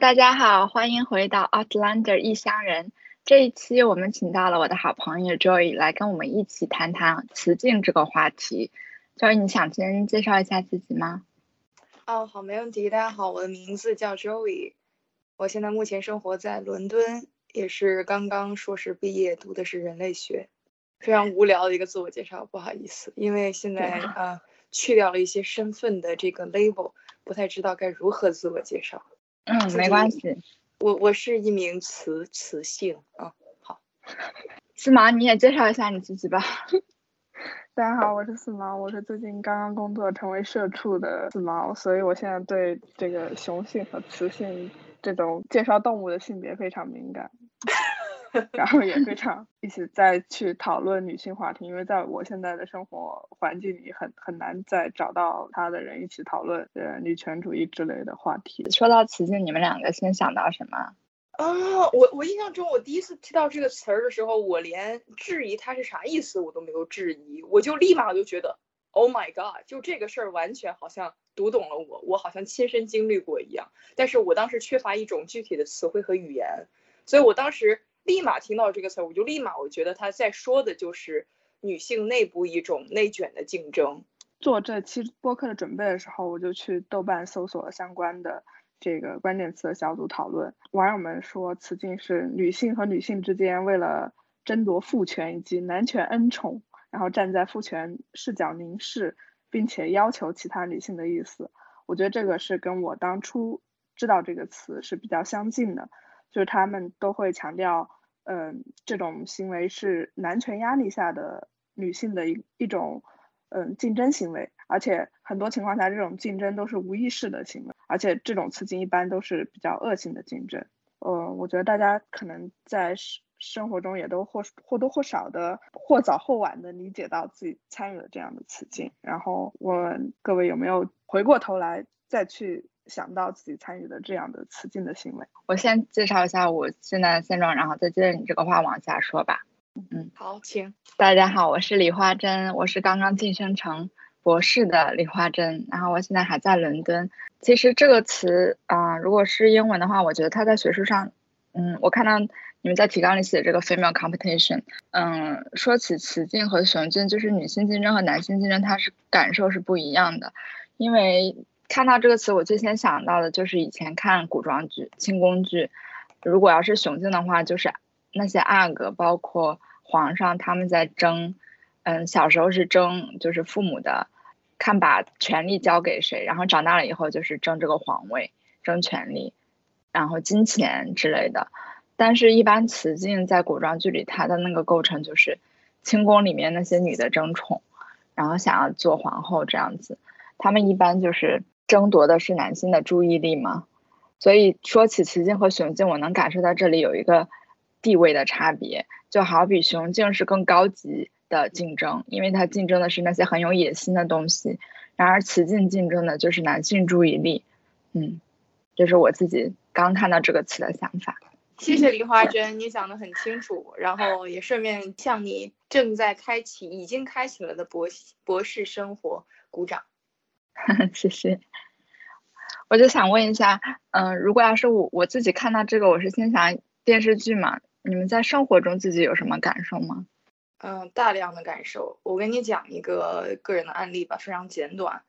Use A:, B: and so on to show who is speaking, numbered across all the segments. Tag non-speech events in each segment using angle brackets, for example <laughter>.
A: Hello，大家好，欢迎回到 Outlander 异乡人。这一期我们请到了我的好朋友 Joy 来跟我们一起谈谈雌竞这个话题。Joy，你想先介绍一下自己吗？
B: 哦，好，没问题。大家好，我的名字叫 Joy，我现在目前生活在伦敦，也是刚刚硕士毕业，读的是人类学。非常无聊的一个自我介绍，不好意思，因为现在啊去掉了一些身份的这个 label，不太知道该如何自我介绍。
A: 嗯，没关系。
B: 我我是一名雌雌性，啊，好。
A: 四毛，你也介绍一下你自己吧。<laughs>
C: 大家好，我是四毛，我是最近刚刚工作成为社畜的四毛，所以我现在对这个雄性和雌性这种介绍动物的性别非常敏感。<laughs> 然后也非常一起再去讨论女性话题，因为在我现在的生活环境里，很很难再找到他的人一起讨论呃女权主义之类的话题。
A: 说到雌竞，你们两个先想到什么？
B: 啊，我我印象中，我第一次听到这个词儿的时候，我连质疑它是啥意思我都没有质疑，我就立马我就觉得，Oh my God，就这个事儿完全好像读懂了我，我好像亲身经历过一样。但是我当时缺乏一种具体的词汇和语言，所以我当时。立马听到这个词，我就立马我觉得他在说的就是女性内部一种内卷的竞争。
C: 做这期播客的准备的时候，我就去豆瓣搜索了相关的这个关键词的小组讨论。网友们说，此境是女性和女性之间为了争夺父权以及男权恩宠，然后站在父权视角凝视，并且要求其他女性的意思。我觉得这个是跟我当初知道这个词是比较相近的，就是他们都会强调。嗯，这种行为是男权压力下的女性的一一种嗯竞争行为，而且很多情况下这种竞争都是无意识的行为，而且这种刺激一般都是比较恶性的竞争。呃，我觉得大家可能在生生活中也都或或多或少的或早或晚的理解到自己参与了这样的刺激。然后问各位有没有回过头来再去。想到自己参与的这样的雌竞的行为，
A: 我先介绍一下我现在的现状，然后再接着你这个话往下说吧。
B: 嗯，好，请。
A: 大家好，我是李花珍，我是刚刚晋升成博士的李花珍，然后我现在还在伦敦。其实这个词啊，如果是英文的话，我觉得它在学术上，嗯，我看到你们在提纲里写这个 female competition，嗯，说起雌竞和雄竞，就是女性竞争和男性竞争，它是感受是不一样的，因为。看到这个词，我最先想到的就是以前看古装剧、清宫剧。如果要是雄竞的话，就是那些阿哥，包括皇上，他们在争。嗯，小时候是争，就是父母的，看把权力交给谁，然后长大了以后就是争这个皇位、争权力，然后金钱之类的。但是，一般雌竞在古装剧里，它的那个构成就是清宫里面那些女的争宠，然后想要做皇后这样子。他们一般就是。争夺的是男性的注意力吗？所以说起雌竞和雄竞，我能感受到这里有一个地位的差别。就好比雄竞是更高级的竞争，因为它竞争的是那些很有野心的东西；然而雌竞竞争的就是男性注意力。嗯，这是我自己刚看到这个词的想法。
B: 谢谢梨花针，你讲的很清楚，然后也顺便向你正在开启、已经开启了的博博士生活鼓掌。<laughs>
A: 谢谢，我就想问一下，嗯，如果要是我我自己看到这个，我是先想电视剧嘛？你们在生活中自己有什么感受吗？
B: 嗯，大量的感受。我跟你讲一个个人的案例吧，非常简短。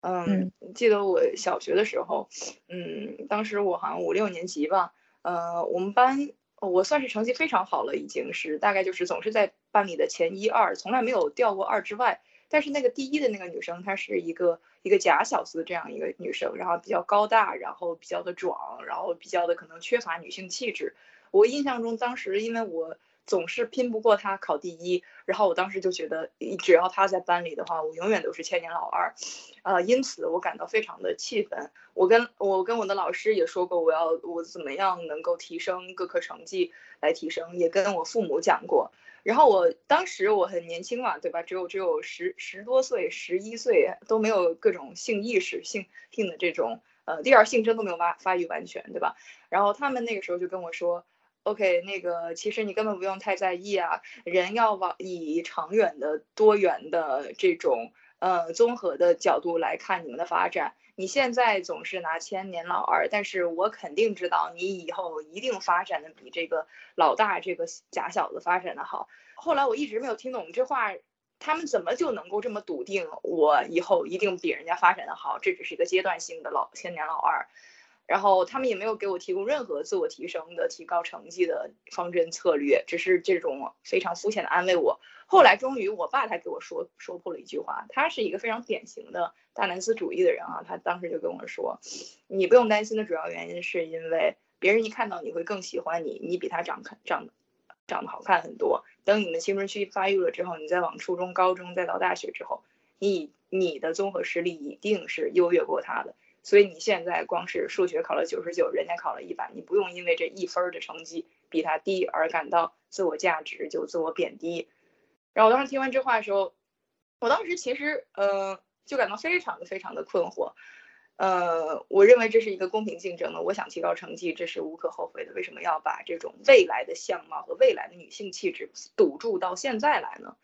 B: 嗯，记得我小学的时候，嗯，当时我好像五六年级吧，呃，我们班我算是成绩非常好了，已经是大概就是总是在班里的前一二，从来没有掉过二之外。但是那个第一的那个女生，她是一个一个假小子这样一个女生，然后比较高大，然后比较的壮，然后比较的可能缺乏女性气质。我印象中当时因为我总是拼不过她考第一，然后我当时就觉得只要她在班里的话，我永远都是千年老二，呃，因此我感到非常的气愤。我跟我跟我的老师也说过，我要我怎么样能够提升各科成绩来提升，也跟我父母讲过。然后我当时我很年轻嘛，对吧？只有只有十十多岁，十一岁都没有各种性意识、性性的这种呃第二性征都没有发发育完全，对吧？然后他们那个时候就跟我说，OK，那个其实你根本不用太在意啊，人要往以长远的、多元的这种呃综合的角度来看你们的发展，你现在总是拿千年老二，但是我肯定知道你以后一定发展的比这个老大这个假小子发展的好。后来我一直没有听懂这话，他们怎么就能够这么笃定我以后一定比人家发展的好？这只是一个阶段性的老千年老二。然后他们也没有给我提供任何自我提升的、提高成绩的方针策略，只是这种非常肤浅的安慰我。后来终于，我爸他给我说说破了一句话，他是一个非常典型的大男子主义的人啊。他当时就跟我说：“你不用担心的主要原因是因为别人一看到你会更喜欢你，你比他长看长长得好看很多。等你们青春期发育了之后，你再往初中、高中再到大学之后，你你的综合实力一定是优越过他的。”所以你现在光是数学考了九十九，人家考了一百，你不用因为这一分的成绩比他低而感到自我价值就自我贬低。然后我当时听完这话的时候，我当时其实呃就感到非常的非常的困惑。呃，我认为这是一个公平竞争的，我想提高成绩，这是无可厚非的。为什么要把这种未来的相貌和未来的女性气质堵住到现在来呢？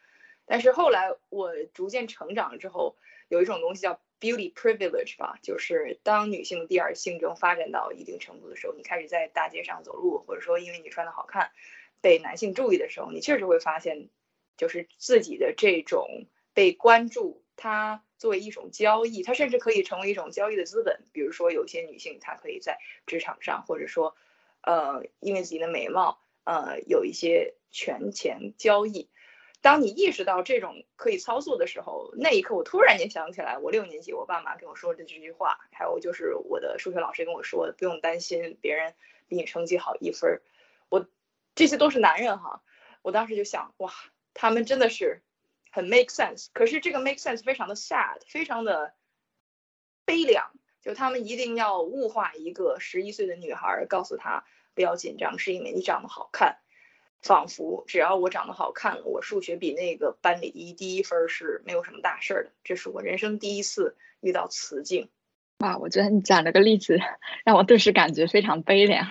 B: 但是后来我逐渐成长之后，有一种东西叫。Beauty privilege 吧，就是当女性第二性征发展到一定程度的时候，你开始在大街上走路，或者说因为你穿的好看，被男性注意的时候，你确实会发现，就是自己的这种被关注，它作为一种交易，它甚至可以成为一种交易的资本。比如说，有些女性她可以在职场上，或者说，呃，因为自己的美貌，呃，有一些权钱交易。当你意识到这种可以操作的时候，那一刻我突然间想起来，我六年级我爸妈跟我说的这句话，还有就是我的数学老师跟我说的，不用担心别人比你成绩好一分儿。我这些都是男人哈，我当时就想，哇，他们真的是很 make sense。可是这个 make sense 非常的 sad，非常的悲凉，就他们一定要物化一个十一岁的女孩，告诉她不要紧张，是因为你长得好看。仿佛只要我长得好看，我数学比那个班里第一第一分是没有什么大事儿的。这是我人生第一次遇到雌竞。
A: 哇，我觉得你讲这个例子 <laughs> 让我顿时感觉非常悲凉。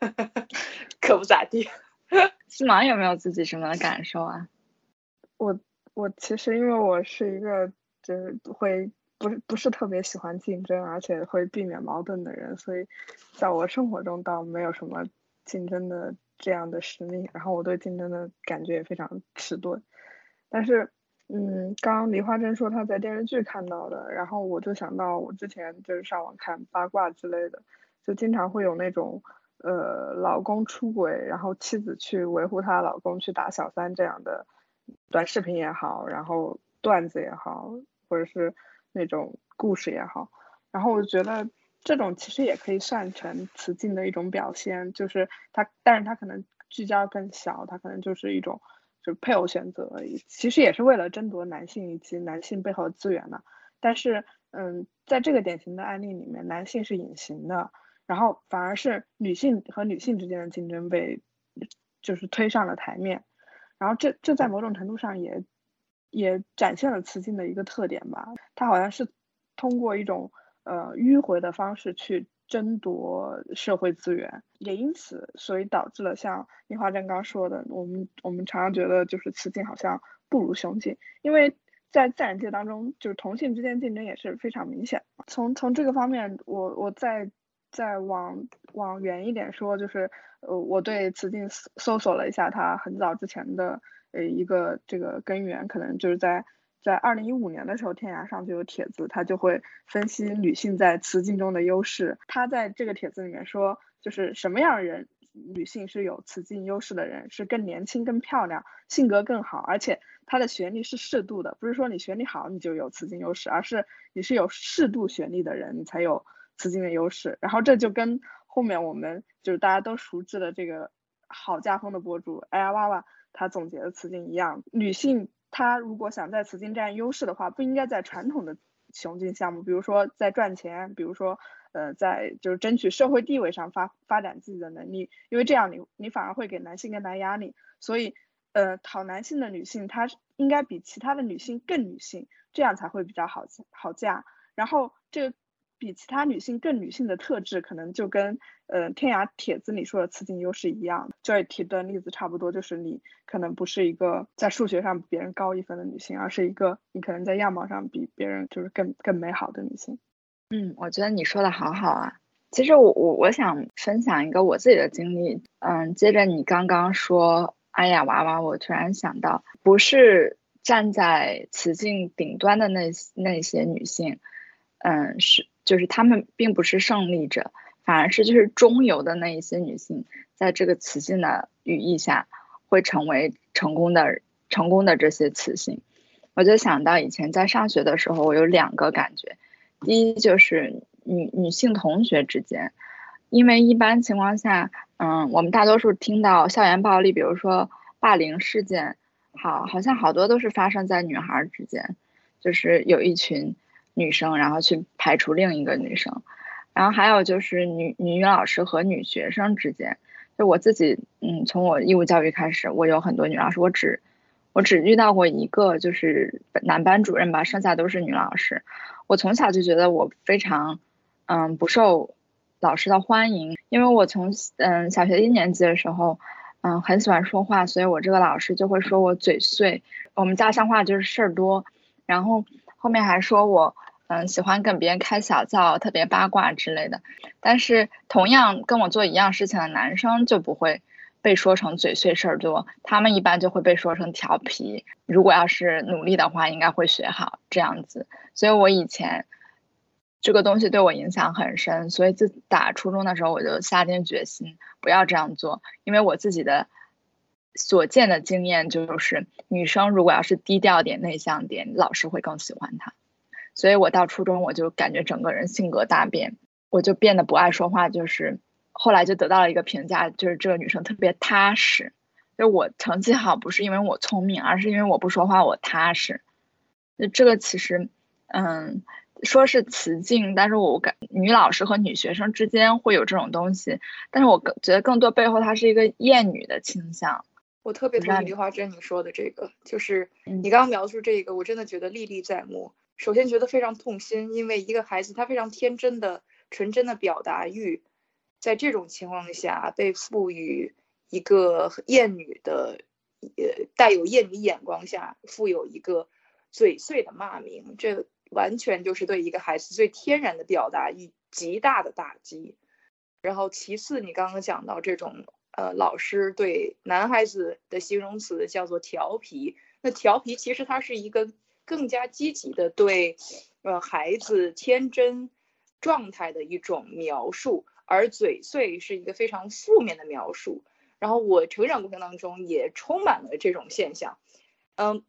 A: <laughs>
B: 可不咋地。<laughs>
A: 西芒有没有自己什么感受啊？
C: 我我其实因为我是一个就是会不是不是特别喜欢竞争，而且会避免矛盾的人，所以在我生活中倒没有什么竞争的。这样的使命，然后我对竞争的感觉也非常迟钝。但是，嗯，刚刚梨花针说她在电视剧看到的，然后我就想到我之前就是上网看八卦之类的，就经常会有那种呃老公出轨，然后妻子去维护她老公去打小三这样的短视频也好，然后段子也好，或者是那种故事也好，然后我觉得。这种其实也可以算成雌竞的一种表现，就是它，但是它可能聚焦更小，它可能就是一种就是配偶选择而已，其实也是为了争夺男性以及男性背后的资源呢。但是，嗯，在这个典型的案例里面，男性是隐形的，然后反而是女性和女性之间的竞争被就是推上了台面，然后这这在某种程度上也也展现了雌竞的一个特点吧，它好像是通过一种。呃，迂回的方式去争夺社会资源，也因此，所以导致了像樱花正刚说的，我们我们常常觉得就是雌竞好像不如雄竞，因为在自然界当中，就是同性之间竞争也是非常明显。从从这个方面，我我再再往往远一点说，就是呃，我对雌竞搜索了一下，它很早之前的呃一个这个根源，可能就是在。在二零一五年的时候，天涯上就有帖子，他就会分析女性在雌竞中的优势。他在这个帖子里面说，就是什么样的人，女性是有雌竞优势的人，是更年轻、更漂亮，性格更好，而且她的学历是适度的，不是说你学历好你就有雌竞优势，而是你是有适度学历的人，你才有雌竞的优势。然后这就跟后面我们就是大家都熟知的这个好家风的博主哎呀娃娃他总结的雌竞一样，女性。他如果想在此竞占优势的话，不应该在传统的雄竞项目，比如说在赚钱，比如说呃在就是争取社会地位上发发展自己的能力，因为这样你你反而会给男性更大压力。所以呃讨男性的女性，她应该比其他的女性更女性，这样才会比较好好嫁。然后这个。比其他女性更女性的特质，可能就跟呃天涯帖子里说的雌竞优势一样。这里提的例子差不多，就是你可能不是一个在数学上比别人高一分的女性，而是一个你可能在样貌上比别人就是更更美好的女性。
A: 嗯，我觉得你说的好好啊。其实我我我想分享一个我自己的经历。嗯，接着你刚刚说阿雅娃娃，我突然想到，不是站在雌竞顶端的那那些女性，嗯，是就是她们并不是胜利者，反而是就是中游的那一些女性，在这个雌性的羽翼下，会成为成功的成功的这些雌性。我就想到以前在上学的时候，我有两个感觉，第一就是。女女性同学之间，因为一般情况下，嗯，我们大多数听到校园暴力，比如说霸凌事件，好，好像好多都是发生在女孩之间，就是有一群女生，然后去排除另一个女生，然后还有就是女女老师和女学生之间，就我自己，嗯，从我义务教育开始，我有很多女老师，我只我只遇到过一个就是男班主任吧，剩下都是女老师，我从小就觉得我非常。嗯，不受老师的欢迎，因为我从嗯小学一年级的时候，嗯很喜欢说话，所以我这个老师就会说我嘴碎。我们家乡话就是事儿多，然后后面还说我嗯喜欢跟别人开小灶，特别八卦之类的。但是同样跟我做一样事情的男生就不会被说成嘴碎事儿多，他们一般就会被说成调皮。如果要是努力的话，应该会学好这样子。所以我以前。这个东西对我影响很深，所以自打初中的时候我就下定决心不要这样做，因为我自己的所见的经验就是，女生如果要是低调点、内向点，老师会更喜欢她。所以我到初中我就感觉整个人性格大变，我就变得不爱说话，就是后来就得到了一个评价，就是这个女生特别踏实。就我成绩好不是因为我聪明，而是因为我不说话我踏实。就这个其实，嗯。说是雌竞，但是我感女老师和女学生之间会有这种东西，但是我更觉得更多背后它是一个厌女的倾向。
B: 我特别同意李华珍你说的这个，就是你刚刚描述这个，我真的觉得历历在目。首先觉得非常痛心，因为一个孩子他非常天真的、纯真的表达欲，在这种情况下被赋予一个厌女的，呃，带有厌女眼光下富有一个嘴碎的骂名，这。完全就是对一个孩子最天然的表达以极大的打击。然后其次，你刚刚讲到这种呃，老师对男孩子的形容词叫做调皮。那调皮其实它是一个更加积极的对呃孩子天真状态的一种描述，而嘴碎是一个非常负面的描述。然后我成长过程当中也充满了这种现象。嗯，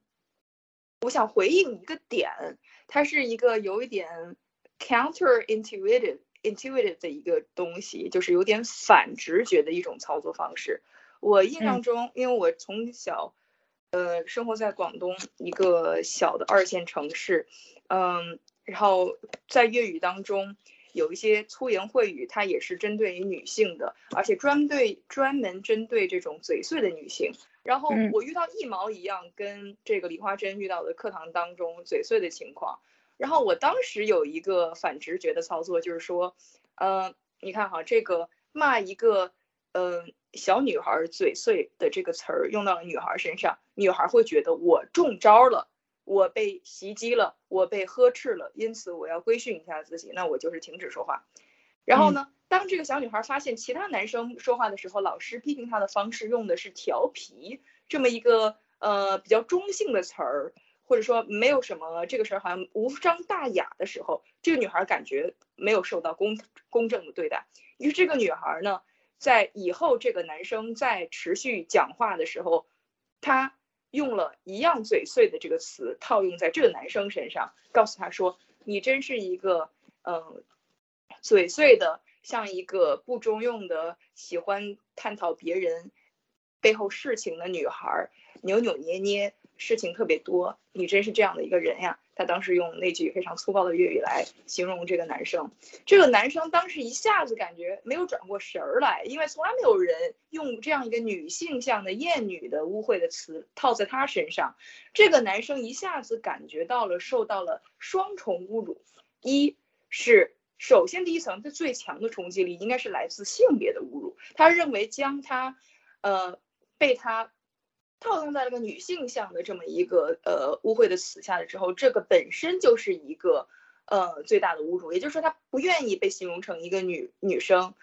B: 我想回应一个点。它是一个有一点 counterintuitive intuitive 的一个东西，就是有点反直觉的一种操作方式。我印象中，因为我从小，呃，生活在广东一个小的二线城市，嗯，然后在粤语当中有一些粗言秽语，它也是针对于女性的，而且专对专门针对这种嘴碎的女性。然后我遇到一毛一样，跟这个李花珍遇到的课堂当中嘴碎的情况。然后我当时有一个反直觉的操作，就是说，呃，你看哈，这个骂一个，嗯，小女孩嘴碎的这个词儿用到了女孩身上，女孩会觉得我中招了，我被袭击了，我被呵斥了，因此我要规训一下自己，那我就是停止说话。然后呢？当这个小女孩发现其他男生说话的时候，老师批评她的方式用的是调皮这么一个呃比较中性的词儿，或者说没有什么这个事儿好像无伤大雅的时候，这个女孩感觉没有受到公公正的对待。于是这个女孩呢，在以后这个男生在持续讲话的时候，她用了一样嘴碎的这个词套用在这个男生身上，告诉他说：“你真是一个嗯嘴碎的。”像一个不中用的、喜欢探讨别人背后事情的女孩，扭扭捏捏，事情特别多。你真是这样的一个人呀！他当时用那句非常粗暴的粤语来形容这个男生。这个男生当时一下子感觉没有转过神儿来，因为从来没有人用这样一个女性向的厌女的污秽的词套在他身上。这个男生一下子感觉到了受到了双重侮辱，一是。首先，第一层，他最强的冲击力应该是来自性别的侮辱。他认为将他，呃，被他套用在了个女性向的这么一个呃污秽的词下的之后，这个本身就是一个呃最大的侮辱，也就是说他不愿意被形容成一个女女生，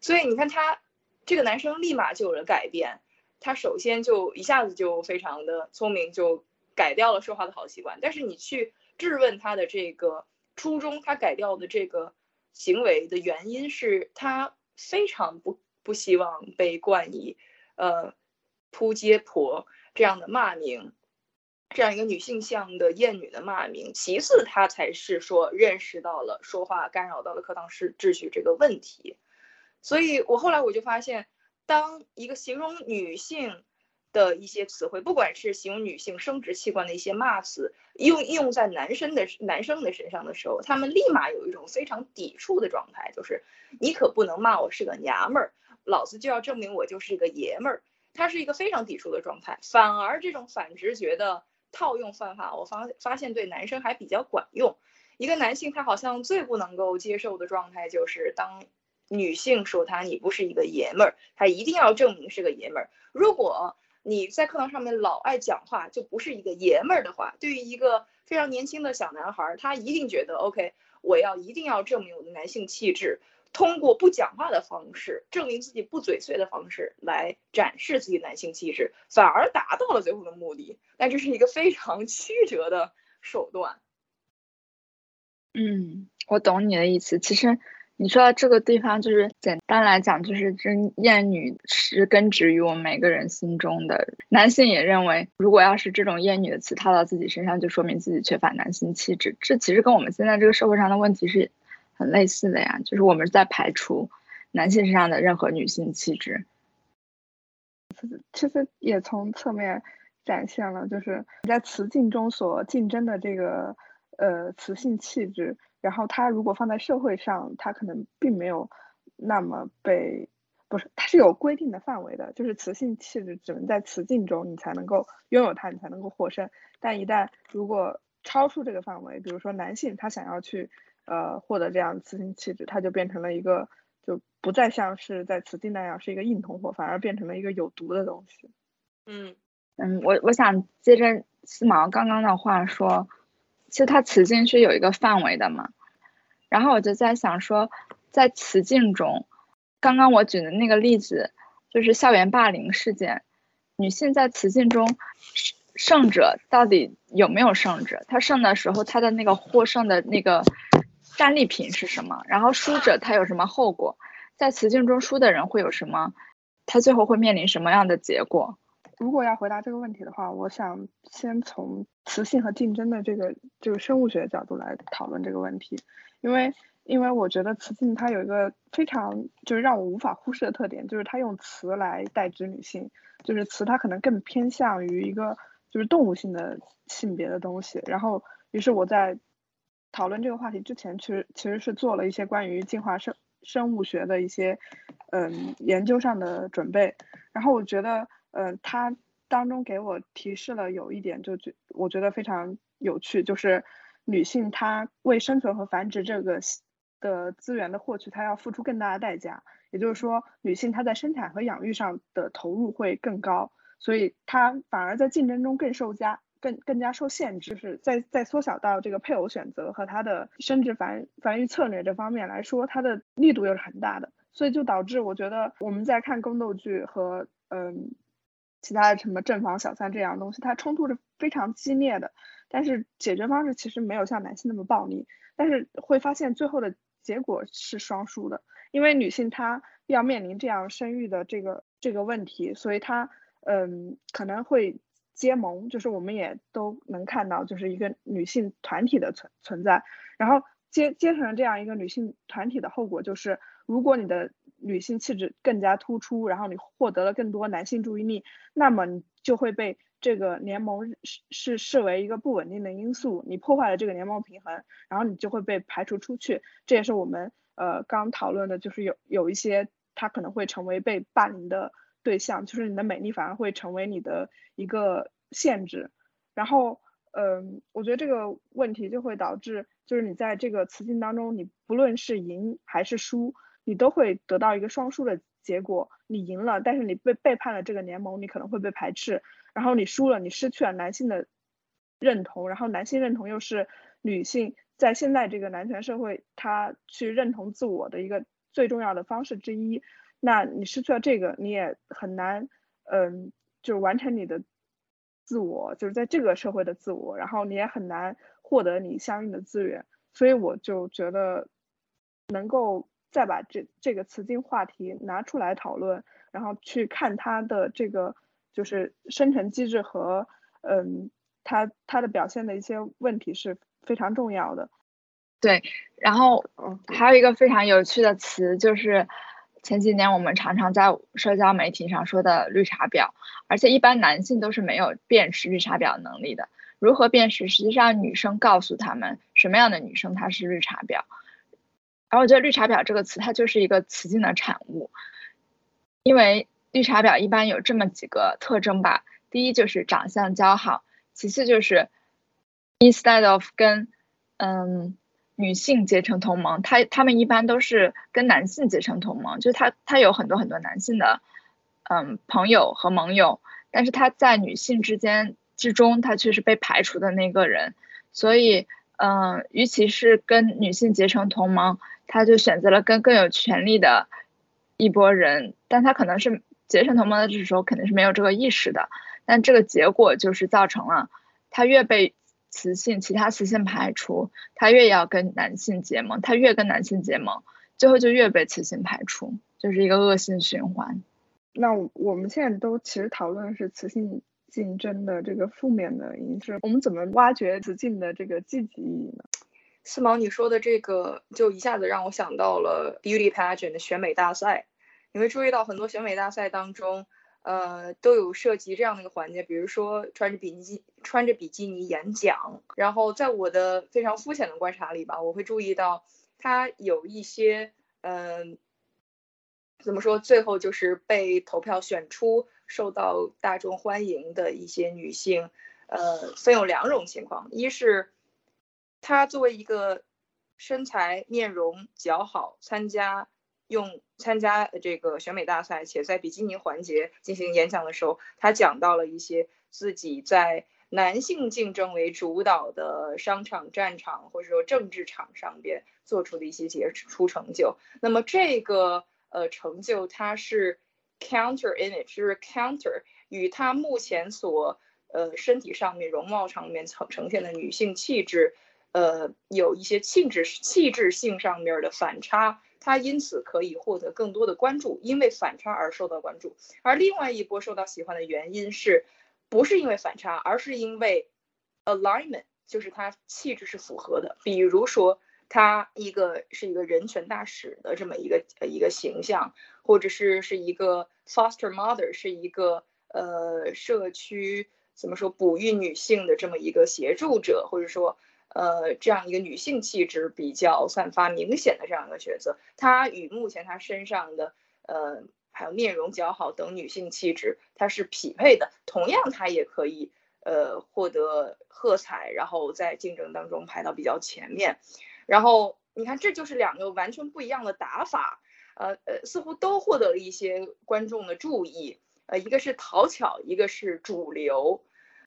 B: 所以你看他这个男生立马就有了改变，他首先就一下子就非常的聪明，就改掉了说话的好习惯，但是你去质问他的这个初衷，他改掉的这个行为的原因是他非常不不希望被冠以呃扑街婆这样的骂名。这样一个女性向的厌女的骂名，其次她才是说认识到了说话干扰到了课堂秩秩序这个问题，所以我后来我就发现，当一个形容女性的一些词汇，不管是形容女性生殖器官的一些骂词，用用在男生的男生的身上的时候，他们立马有一种非常抵触的状态，就是你可不能骂我是个娘们儿，老子就要证明我就是个爷们儿，他是一个非常抵触的状态，反而这种反直觉的。套用方法，我发发现对男生还比较管用。一个男性他好像最不能够接受的状态就是，当女性说他你不是一个爷们儿，他一定要证明是个爷们儿。如果你在课堂上面老爱讲话，就不是一个爷们儿的话，对于一个非常年轻的小男孩，他一定觉得 OK，我要一定要证明我的男性气质。通过不讲话的方式证明自己不嘴碎的方式来展示自己男性气质，反而达到了最后的目的。但这是一个非常曲折的手段。
A: 嗯，我懂你的意思。其实你说到这个地方，就是简单来讲，就是真厌女是根植于我们每个人心中的。男性也认为，如果要是这种厌女的词套到自己身上，就说明自己缺乏男性气质。这其实跟我们现在这个社会上的问题是。很类似的呀，就是我们在排除男性身上的任何女性气质。
C: 其实也从侧面展现了，就是在雌竞中所竞争的这个呃雌性气质，然后它如果放在社会上，它可能并没有那么被不是，它是有规定的范围的，就是雌性气质只能在雌竞中你才能够拥有它，你才能够获胜。但一旦如果超出这个范围，比如说男性他想要去。呃，获得这样雌性气质，它就变成了一个，就不再像是在雌竞那样是一个硬通货，反而变成了一个有毒的东西。
B: 嗯
A: 嗯，我我想接着思毛刚刚的话说，其实它雌竞是有一个范围的嘛。然后我就在想说，在雌竞中，刚刚我举的那个例子就是校园霸凌事件，女性在雌竞中。胜者到底有没有胜者？他胜的时候，他的那个获胜的那个战利品是什么？然后输者他有什么后果？在雌竞中输的人会有什么？他最后会面临什么样的结果？
C: 如果要回答这个问题的话，我想先从雌性和竞争的这个这个生物学角度来讨论这个问题，因为因为我觉得雌性它有一个非常就是让我无法忽视的特点，就是它用雌来代指女性，就是雌它可能更偏向于一个。就是动物性的性别的东西，然后于是我在讨论这个话题之前，其实其实是做了一些关于进化生生物学的一些嗯研究上的准备，然后我觉得嗯它当中给我提示了有一点，就觉我觉得非常有趣，就是女性她为生存和繁殖这个的资源的获取，她要付出更大的代价，也就是说女性她在生产和养育上的投入会更高。所以她反而在竞争中更受加更更加受限制，就是在在缩小到这个配偶选择和他的生殖繁繁育策略这方面来说，它的力度又是很大的，所以就导致我觉得我们在看宫斗剧和嗯其他的什么正房小三这样东西，它冲突是非常激烈的，但是解决方式其实没有像男性那么暴力，但是会发现最后的结果是双输的，因为女性她要面临这样生育的这个这个问题，所以她。嗯，可能会结盟，就是我们也都能看到，就是一个女性团体的存存在。然后结结成这样一个女性团体的后果就是，如果你的女性气质更加突出，然后你获得了更多男性注意力，那么你就会被这个联盟是是视为一个不稳定的因素，你破坏了这个联盟平衡，然后你就会被排除出去。这也是我们呃刚讨论的，就是有有一些他可能会成为被霸凌的。对象就是你的美丽反而会成为你的一个限制，然后，嗯，我觉得这个问题就会导致，就是你在这个雌竞当中，你不论是赢还是输，你都会得到一个双输的结果。你赢了，但是你被背叛了这个联盟，你可能会被排斥；然后你输了，你失去了男性的认同，然后男性认同又是女性在现在这个男权社会，他去认同自我的一个最重要的方式之一。那你失去了这个，你也很难，嗯，就是完成你的自我，就是在这个社会的自我，然后你也很难获得你相应的资源。所以我就觉得，能够再把这这个词境话题拿出来讨论，然后去看它的这个就是生成机制和，嗯，它它的表现的一些问题是非常重要的。
A: 对，然后还有一个非常有趣的词就是。前几年我们常常在社交媒体上说的绿茶婊，而且一般男性都是没有辨识绿茶婊能力的。如何辨识？实际上女生告诉他们什么样的女生她是绿茶婊。而我觉得绿茶婊这个词它就是一个词境的产物，因为绿茶婊一般有这么几个特征吧。第一就是长相姣好，其次就是 instead of 跟嗯。女性结成同盟，他他们一般都是跟男性结成同盟，就是他他有很多很多男性的，嗯朋友和盟友，但是他在女性之间之中，他却是被排除的那个人，所以嗯，与其是跟女性结成同盟，他就选择了跟更有权力的一波人，但他可能是结成同盟的时候肯定是没有这个意识的，但这个结果就是造成了他越被。雌性，其他雌性排除，它越要跟男性结盟，它越跟男性结盟，最后就越被雌性排除，就是一个恶性循环。
C: 那我们现在都其实讨论的是雌性竞争的这个负面的因素，我们怎么挖掘雌竞的这个积极意义呢？
B: 四毛，你说的这个就一下子让我想到了 beauty pageant 的选美大赛，你会注意到很多选美大赛当中。呃，都有涉及这样的一个环节，比如说穿着比基穿着比基尼演讲，然后在我的非常肤浅的观察里吧，我会注意到他有一些，嗯，怎么说，最后就是被投票选出、受到大众欢迎的一些女性，呃，分有两种情况，一是她作为一个身材面容姣好参加。用参加这个选美大赛，且在比基尼环节进行演讲的时候，他讲到了一些自己在男性竞争为主导的商场、战场或者说政治场上边做出的一些杰出成就。那么这个呃成就，它是 counter image，就是 counter 与他目前所呃身体上面容貌上面呈呈现的女性气质，呃有一些气质气质性上面的反差。他因此可以获得更多的关注，因为反差而受到关注。而另外一波受到喜欢的原因是，不是因为反差，而是因为 alignment，就是他气质是符合的。比如说，他一个是一个人权大使的这么一个一个形象，或者是是一个 foster mother，是一个呃社区怎么说哺育女性的这么一个协助者，或者说。呃，这样一个女性气质比较散发明显的这样一个角色，她与目前她身上的呃还有面容姣好等女性气质，它是匹配的。同样，她也可以呃获得喝彩，然后在竞争当中排到比较前面。然后你看，这就是两个完全不一样的打法，呃呃，似乎都获得了一些观众的注意。呃，一个是讨巧，一个是主流。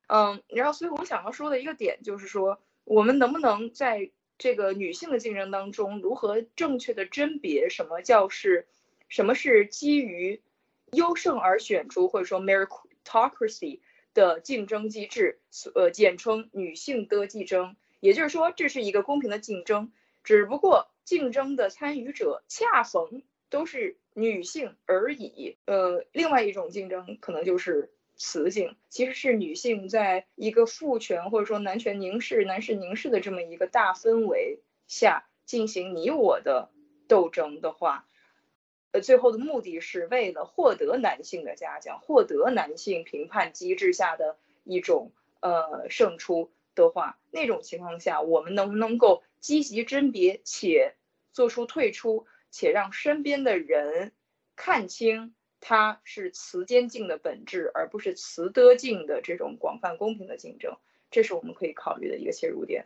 B: 嗯，然后所以我想要说的一个点就是说。我们能不能在这个女性的竞争当中，如何正确的甄别什么叫是，什么是基于优胜而选出，或者说 meritocracy 的竞争机制，呃，简称女性的竞争。也就是说，这是一个公平的竞争，只不过竞争的参与者恰逢都是女性而已。呃，另外一种竞争可能就是。雌性其实是女性在一个父权或者说男权凝视、男士凝视的这么一个大氛围下进行你我的斗争的话，呃，最后的目的是为了获得男性的嘉奖，获得男性评判机制下的一种呃胜出的话，那种情况下，我们能不能够积极甄别且做出退出，且让身边的人看清？它是雌兼竞的本质，而不是雌德竞的这种广泛公平的竞争，这是我们可以考虑的一个切入点。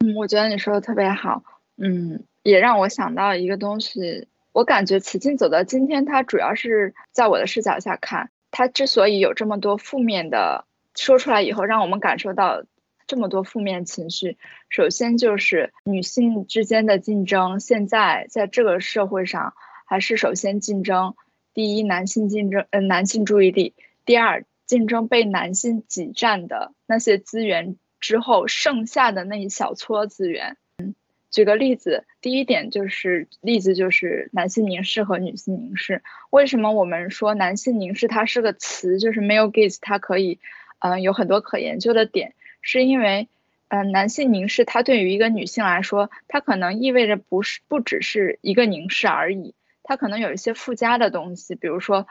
A: 嗯，我觉得你说的特别好，嗯，也让我想到一个东西。我感觉雌竞走到今天，它主要是在我的视角下看，它之所以有这么多负面的说出来以后，让我们感受到这么多负面情绪，首先就是女性之间的竞争，现在在这个社会上还是首先竞争，第一男性竞争，呃男性注意力，第二竞争被男性挤占的那些资源之后剩下的那一小撮资源。嗯举个例子，第一点就是例子就是男性凝视和女性凝视。为什么我们说男性凝视它是个词，就是 male gaze，它可以，嗯，有很多可研究的点，是因为，嗯，男性凝视它对于一个女性来说，它可能意味着不是不只是一个凝视而已，它可能有一些附加的东西，比如说，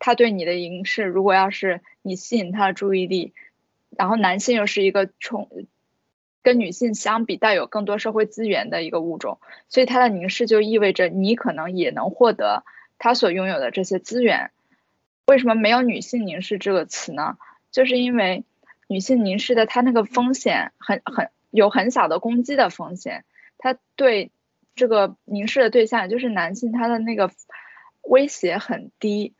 A: 他对你的凝视，如果要是你吸引他的注意力，然后男性又是一个冲。跟女性相比，带有更多社会资源的一个物种，所以他的凝视就意味着你可能也能获得他所拥有的这些资源。为什么没有女性凝视这个词呢？就是因为女性凝视的它那个风险很很有很小的攻击的风险，它对这个凝视的对象也就是男性，他的那个威胁很低。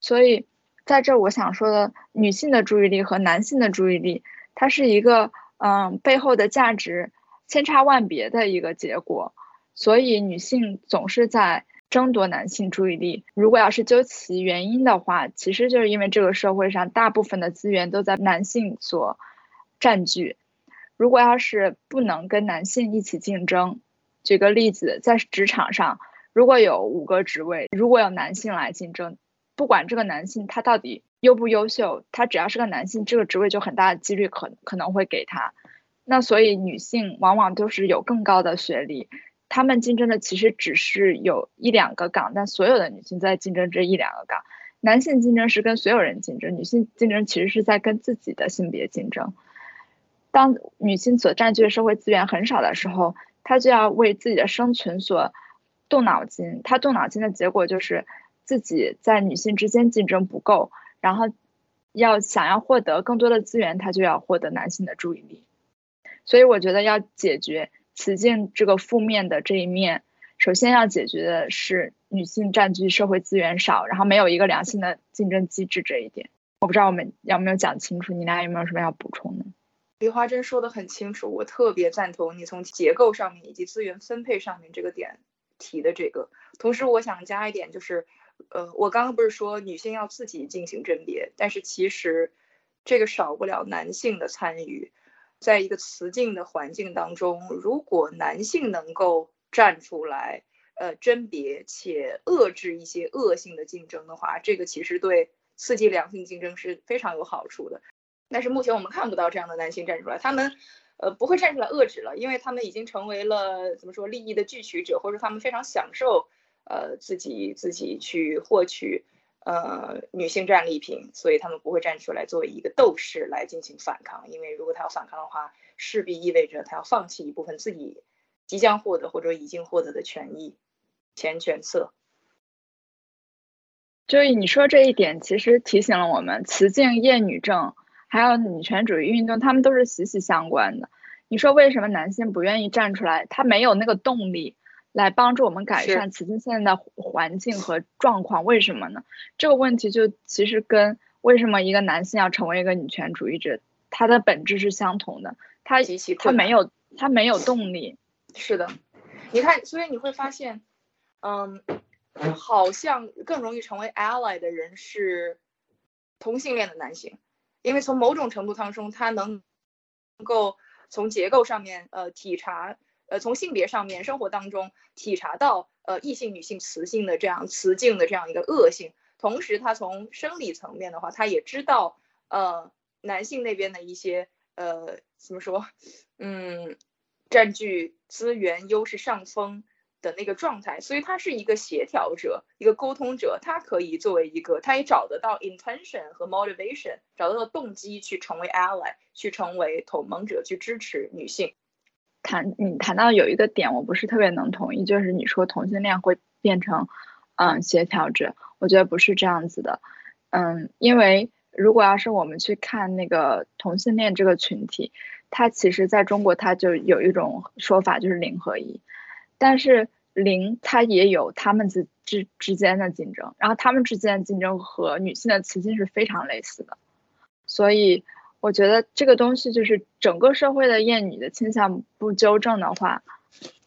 A: 所以在这我想说的，女性的注意力和男性的注意力，它是一个。嗯，背后的价值千差万别的一个结果，所以女性总是在争夺男性注意力。如果要是究其原因的话，其实就是因为这个社会上大部分的资源都在男性所占据。如果要是不能跟男性一起竞争，举个例子，在职场上，如果有五个职位，如果有男性来竞争，不管这个男性他到底。优不优秀，他只要是个男性，这个职位就很大的几率可可能会给他。那所以女性往往都是有更高的学历，她们竞争的其实只是有一两个岗，但所有的女性在竞争这一两个岗。男性竞争是跟所有人竞争，女性竞争其实是在跟自己的性别竞争。当女性所占据的社会资源很少的时候，他就要为自己的生存所动脑筋。他动脑筋的结果就是自己在女性之间竞争不够。然后，要想要获得更多的资源，他就要获得男性的注意力。所以我觉得要解决雌竞这个负面的这一面，首先要解决的是女性占据社会资源少，然后没有一个良性的竞争机制这一点。我不知道我们有没有讲清楚，你俩有没有什么要补充的？
B: 梨花针说的很清楚，我特别赞同你从结构上面以及资源分配上面这个点提的这个。同时，我想加一点就是。呃，我刚刚不是说女性要自己进行甄别，但是其实这个少不了男性的参与。在一个雌竞的环境当中，如果男性能够站出来，呃，甄别且遏制一些恶性的竞争的话，这个其实对刺激良性竞争是非常有好处的。但是目前我们看不到这样的男性站出来，他们呃不会站出来遏制了，因为他们已经成为了怎么说利益的汲取者，或者他们非常享受。呃，自己自己去获取呃女性战利品，所以他们不会站出来作为一个斗士来进行反抗，因为如果他要反抗的话，势必意味着他要放弃一部分自己即将获得或者已经获得的权益、钱权色。
A: 就是你说这一点，其实提醒了我们，雌竞、厌女症还有女权主义运动，他们都是息息相关的。你说为什么男性不愿意站出来？他没有那个动力。来帮助我们改善雌竞现在的环境和状况，为什么呢？这个问题就其实跟为什么一个男性要成为一个女权主义者，他的本质是相同的。他他没有他没有动力。
B: 是的，你看，所以你会发现，嗯，好像更容易成为 ally 的人是同性恋的男性，因为从某种程度当中，他能够从结构上面呃体察。呃，从性别上面，生活当中体察到呃异性、女性、雌性的这样雌竞的这样一个恶性，同时他从生理层面的话，他也知道呃男性那边的一些呃怎么说，嗯，占据资源优势上风的那个状态，所以他是一个协调者，一个沟通者，他可以作为一个，他也找得到 intention 和 motivation，找到了动机去成为 ally，去成为同盟者，去支持女性。
A: 谈你谈到有一个点，我不是特别能同意，就是你说同性恋会变成，嗯，协调者，我觉得不是这样子的，嗯，因为如果要是我们去看那个同性恋这个群体，它其实在中国它就有一种说法就是零和一，但是零它也有他们之之之间的竞争，然后他们之间的竞争和女性的雌性是非常类似的，所以我觉得这个东西就是整个社会的厌女的倾向不纠正的话，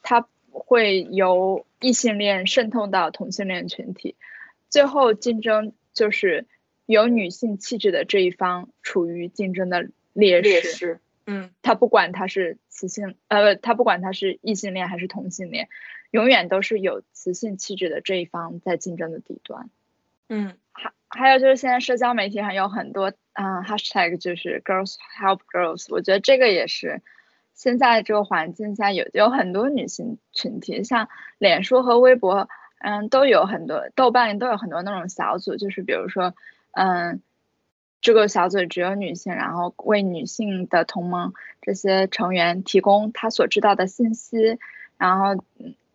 A: 它会由异性恋渗透到同性恋群体，最后竞争就是有女性气质的这一方处于竞争的劣
B: 势。嗯，
A: 他不管他是雌性，呃，他不管他是异性恋还是同性恋，永远都是有雌性气质的这一方在竞争的底端。
B: 嗯，
A: 还还有就是现在社交媒体上有很多，嗯，hashtag 就是 girls help girls，我觉得这个也是现在这个环境下有有很多女性群体，像脸书和微博，嗯，都有很多，豆瓣都有很多那种小组，就是比如说，嗯。这个小组只有女性，然后为女性的同盟这些成员提供他所知道的信息，然后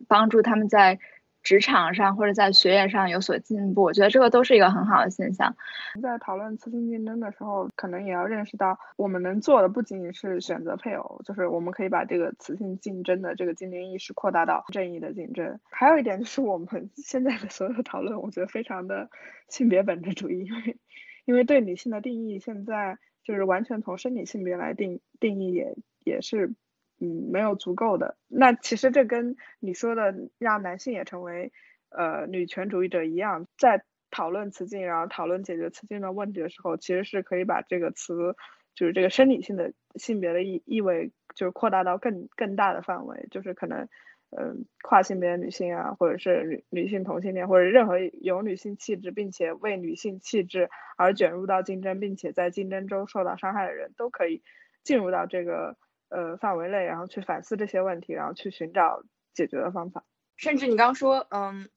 A: 帮助他们在职场上或者在学业上有所进步。我觉得这个都是一个很好的现象。
C: 在讨论雌性竞争的时候，可能也要认识到，我们能做的不仅仅是选择配偶，就是我们可以把这个雌性竞争的这个竞争意识扩大到正义的竞争。还有一点就是我们现在的所有讨论，我觉得非常的性别本质主义，因为。因为对女性的定义，现在就是完全从生理性别来定定义，也也是嗯没有足够的。那其实这跟你说的让男性也成为呃女权主义者一样，在讨论雌竞，然后讨论解决雌竞的问题的时候，其实是可以把这个词就是这个生理性的性别的意意味，就是扩大到更更大的范围，就是可能。嗯，跨性别女性啊，或者是女女性同性恋，或者任何有女性气质，并且为女性气质而卷入到竞争，并且在竞争中受到伤害的人，都可以进入到这个呃范围内，然后去反思这些问题，然后去寻找解决的方法。
B: 甚至你刚刚说，嗯，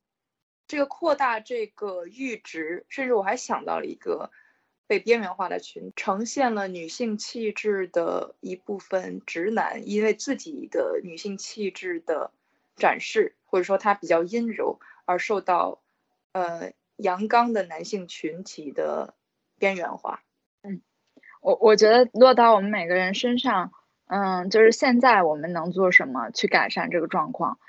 B: 这个扩大这个阈值，甚至我还想到了一个被边缘化的群，呈现了女性气质的一部分直男，因为自己的女性气质的。展示或者说他比较阴柔而受到呃阳刚的男性群体的边缘化。
A: 嗯，我我觉得落到我们每个人身上，嗯，就是现在我们能做什么去改善这个状况？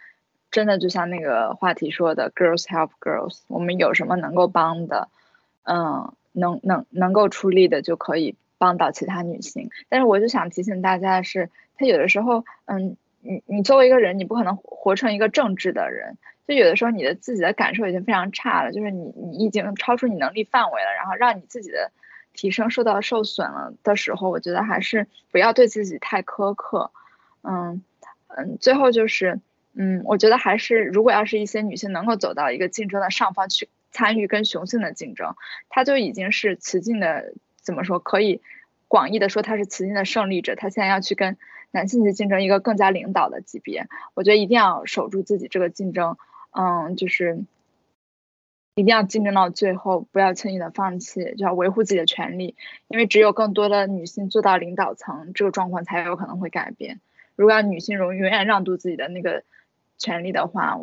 A: 真的就像那个话题说的，girls help girls，我们有什么能够帮的，嗯，能能能够出力的就可以帮到其他女性。但是我就想提醒大家的是，他有的时候，嗯。你你作为一个人，你不可能活成一个正直的人。就有的时候，你的自己的感受已经非常差了，就是你你已经超出你能力范围了，然后让你自己的提升受到受损了的时候，我觉得还是不要对自己太苛刻。嗯嗯，最后就是，嗯，我觉得还是如果要是一些女性能够走到一个竞争的上方去参与跟雄性的竞争，她就已经是雌竞的怎么说？可以广义的说，她是雌竞的胜利者。她现在要去跟。男性去竞争一个更加领导的级别，我觉得一定要守住自己这个竞争，嗯，就是一定要竞争到最后，不要轻易的放弃，就要维护自己的权利，因为只有更多的女性做到领导层，这个状况才有可能会改变。如果要女性永永远让渡自己的那个权利的话，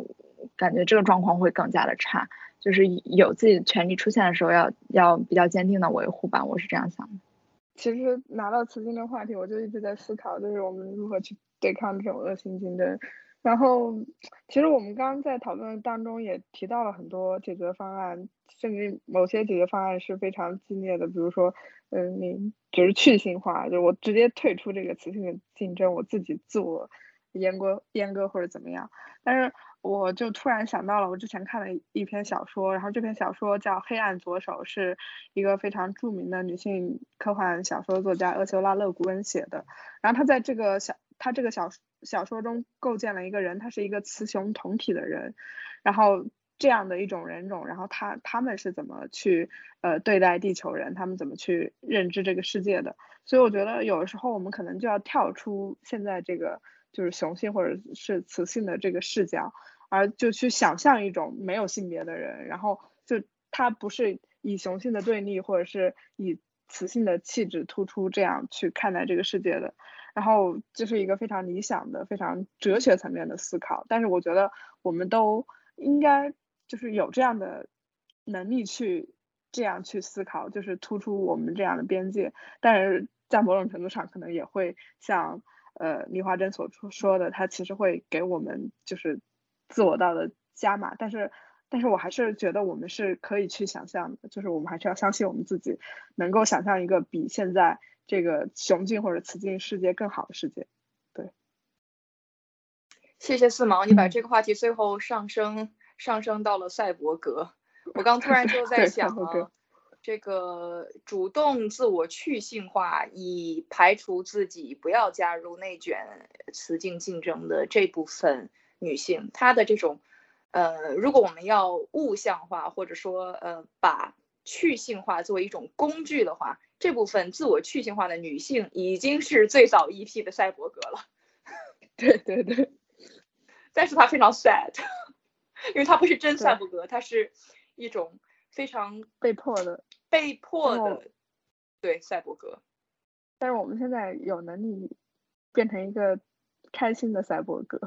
A: 感觉这个状况会更加的差。就是有自己的权利出现的时候，要要比较坚定的维护吧，我是这样想的。
C: 其实拿到雌竞的话题，我就一直在思考，就是我们如何去对抗这种恶性竞争。然后，其实我们刚刚在讨论当中也提到了很多解决方案，甚至某些解决方案是非常激烈的，比如说，嗯，你就是去性化，就是我直接退出这个雌性的竞争，我自己自我阉割阉割或者怎么样。但是。我就突然想到了，我之前看了一篇小说，然后这篇小说叫《黑暗左手》，是一个非常著名的女性科幻小说作家厄修拉·勒古恩写的。然后他在这个小他这个小小说中构建了一个人，他是一个雌雄同体的人，然后这样的一种人种，然后他他们是怎么去呃对待地球人，他们怎么去认知这个世界的？所以我觉得有的时候我们可能就要跳出现在这个。就是雄性或者是雌性的这个视角，而就去想象一种没有性别的人，然后就他不是以雄性的对立，或者是以雌性的气质突出这样去看待这个世界的，然后这是一个非常理想的、非常哲学层面的思考。但是我觉得我们都应该就是有这样的能力去这样去思考，就是突出我们这样的边界。但是在某种程度上，可能也会像。呃，李华珍所说说的，他其实会给我们就是自我到的加码，但是，但是我还是觉得我们是可以去想象的，就是我们还是要相信我们自己，能够想象一个比现在这个雄竞或者雌竞世界更好的世界。对，
B: 谢谢四毛，你把这个话题最后上升上升到了赛博格。我刚突然就在 <laughs> 想啊，这个主动自我去性化，以排除自己不要加入内卷雌竞竞争的这部分女性，她的这种，呃，如果我们要物象化，或者说呃把去性化作为一种工具的话，这部分自我去性化的女性已经是最早一批的赛博格了。<laughs>
C: 对对对，
B: 但是她非常 sad，<laughs> 因为她不是真赛博格，她是。一种非常
C: 被迫的、
B: 被迫的，对赛博格。
C: 但是我们现在有能力变成一个开心的赛博格。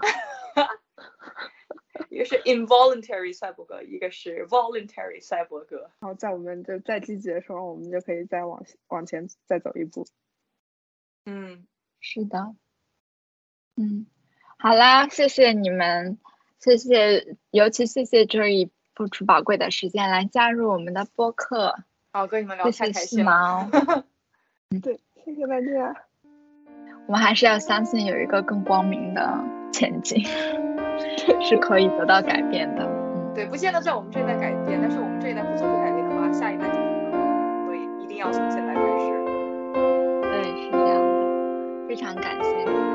B: 一个是 involuntary 赛博格，一个是 voluntary 赛博格。
C: 然后在我们就再积极的时候，我们就可以再往往前再走一步。
B: 嗯，
A: 是的。嗯，好啦，谢谢你们，谢谢，尤其谢谢 Joy。付出宝贵的时间来加入我们的播客，
B: 好，跟你们聊太开心
A: 了。<laughs>
C: 对，谢谢大家。
A: 我们还是要相信有一个更光明的前景，是可以得到改变的。
B: 对，不现在在我们这一代改变，但是我们这一代不做出改变的话，下一代就不能。所以一定要从现在开始。
A: 对，是这样的。非常感谢。